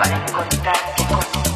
para encontrarte conmigo.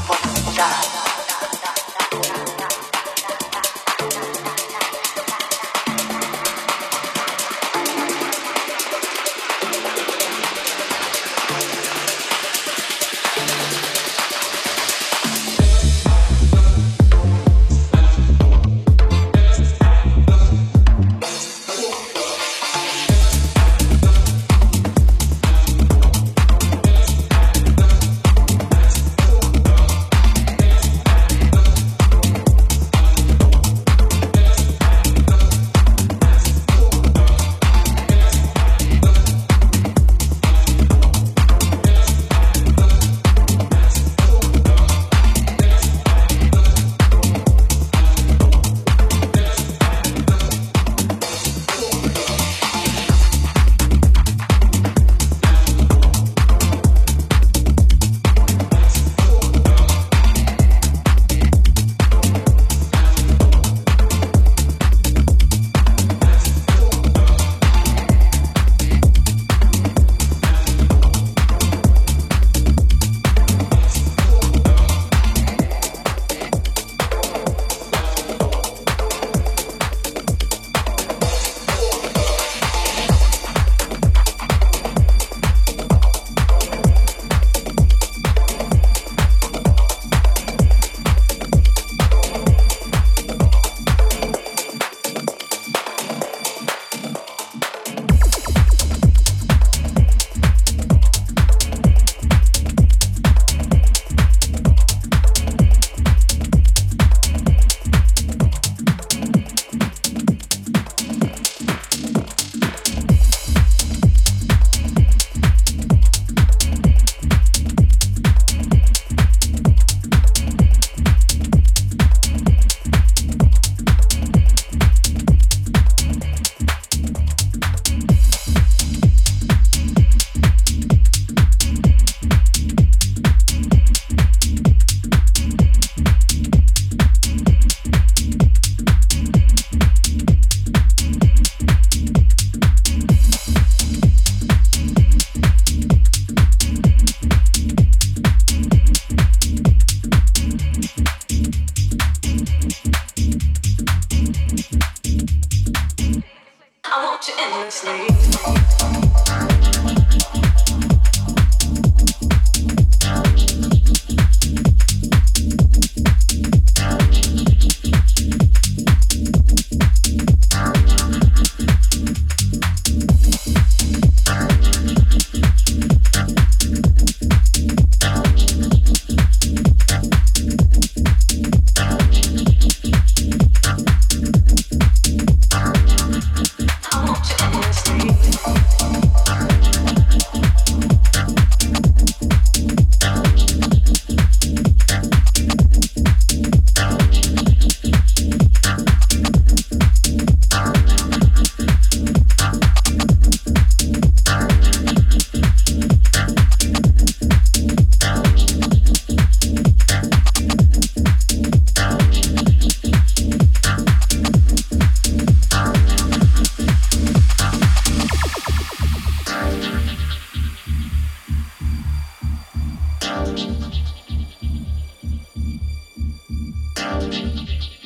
around me.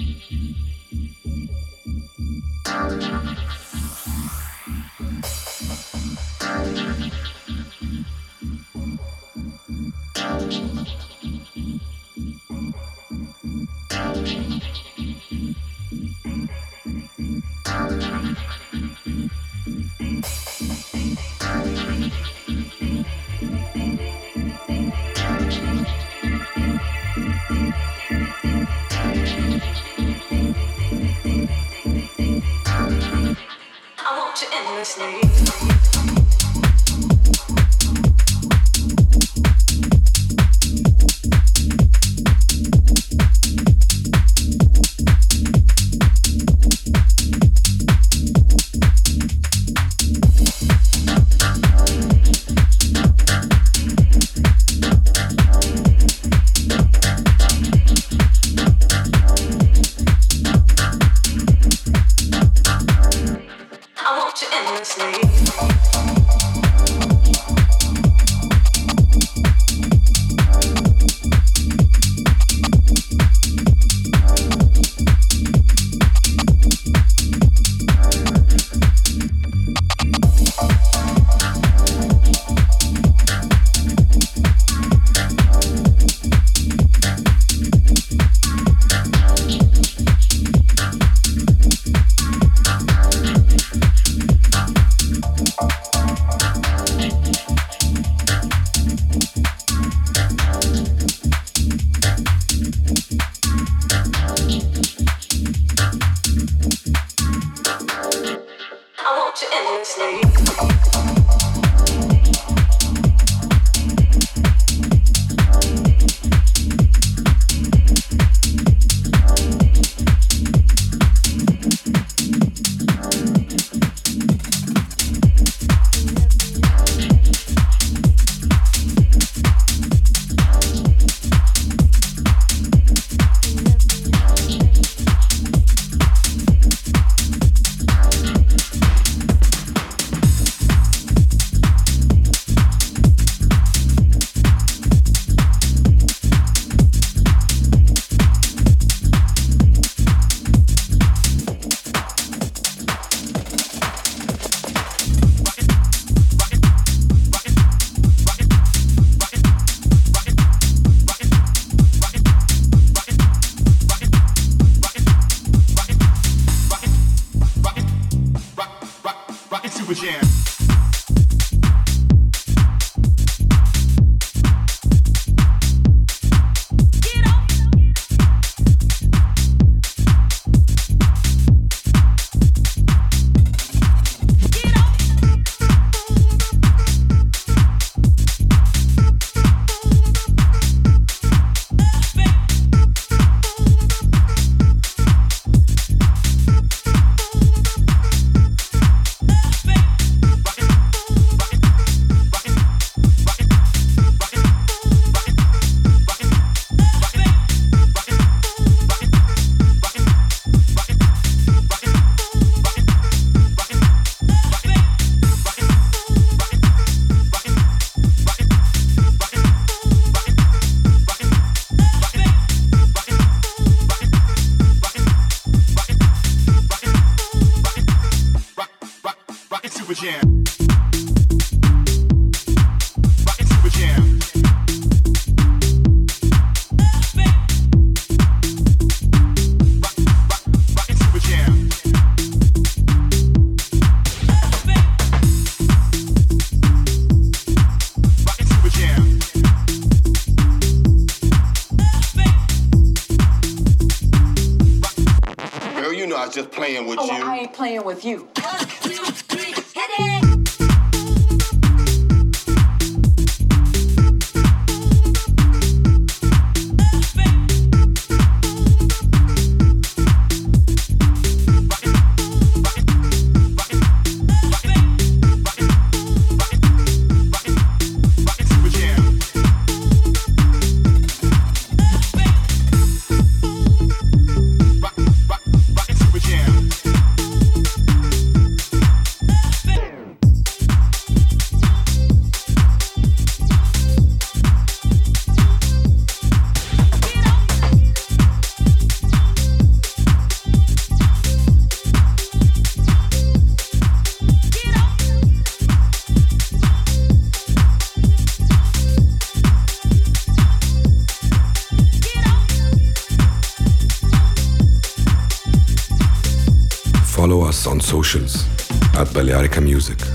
Super Jam. Rockin' Super Jam. Just playing with oh, you. I ain't playing with you. Socials at Balearica Music.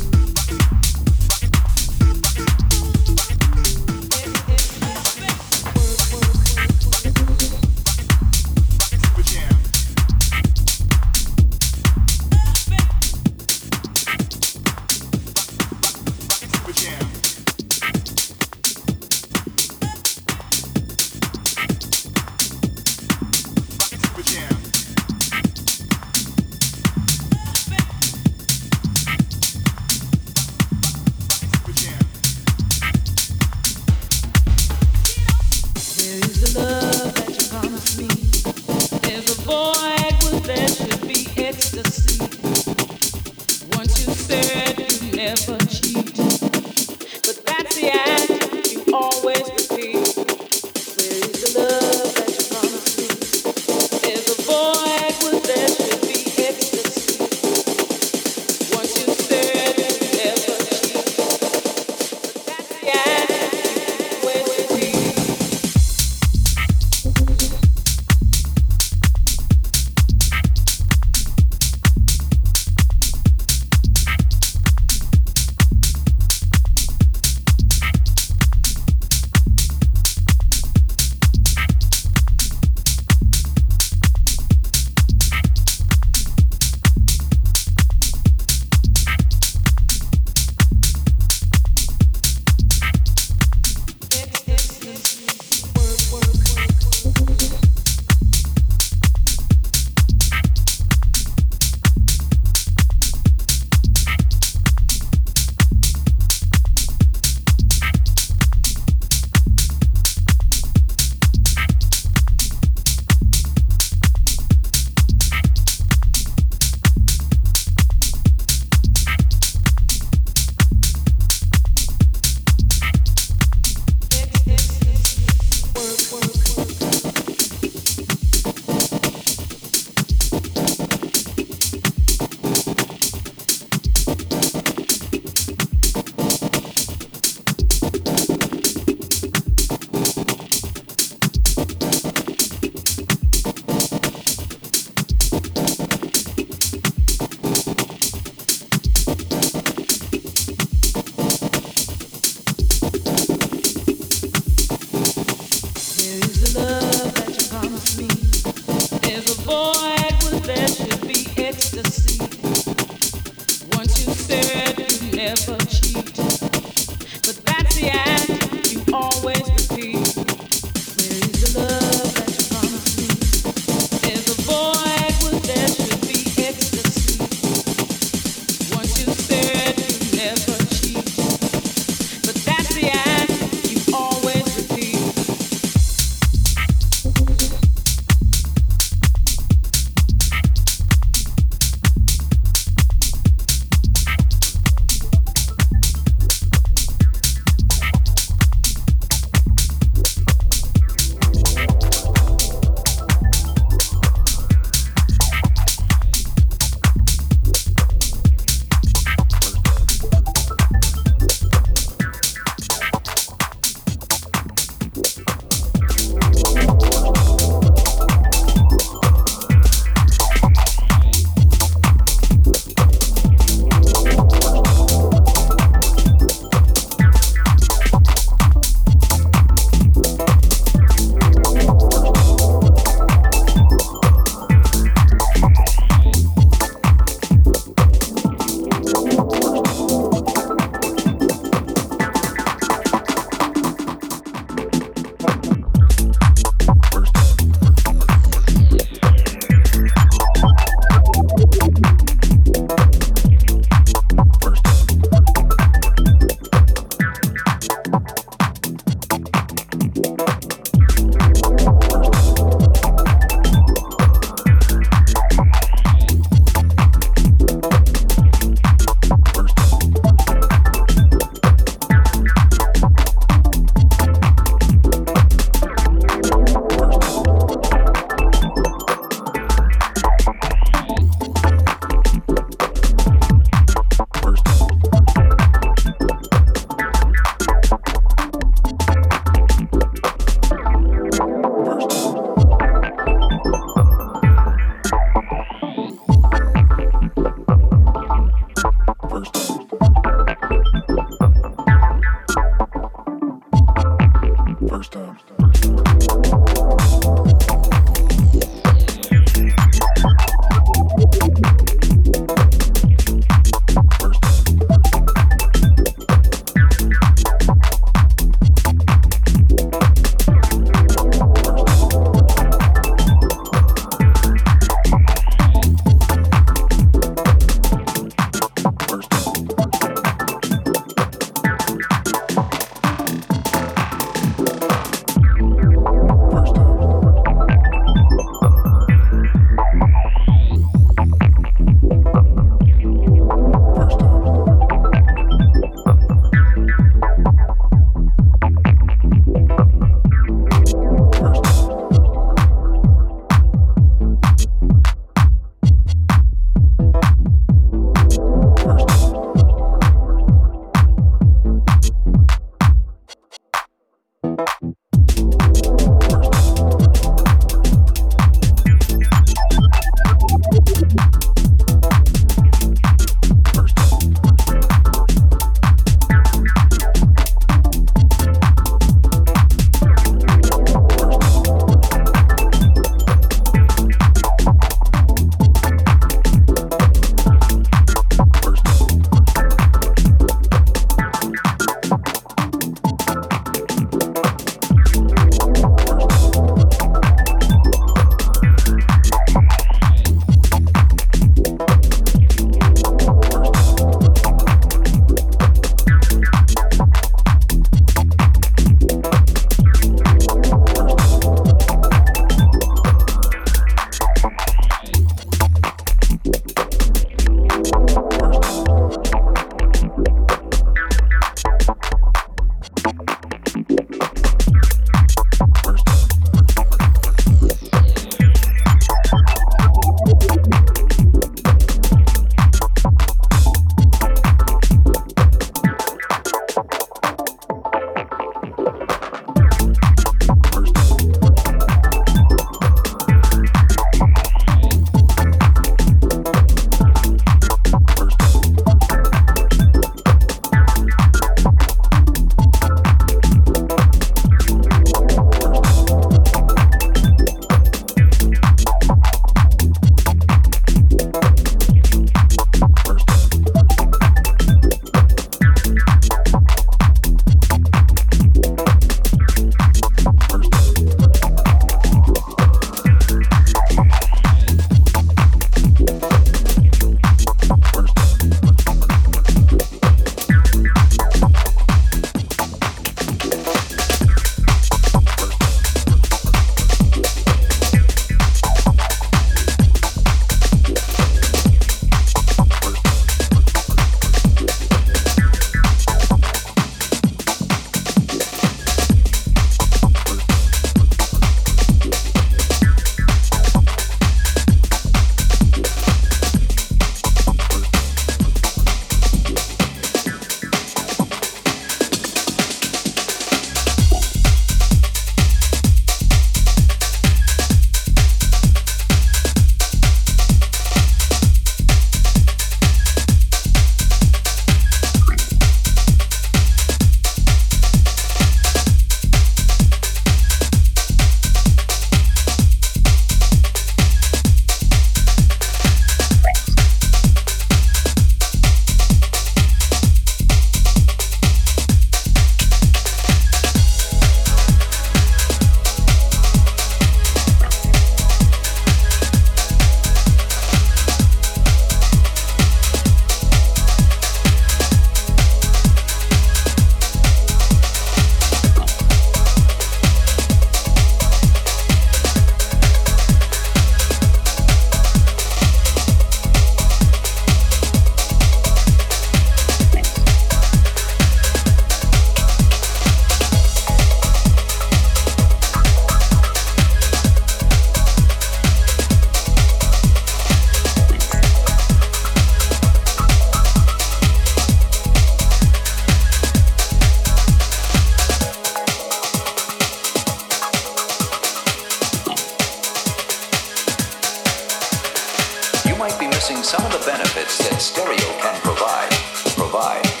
Discussing some of the benefits that stereo can provide. Provide.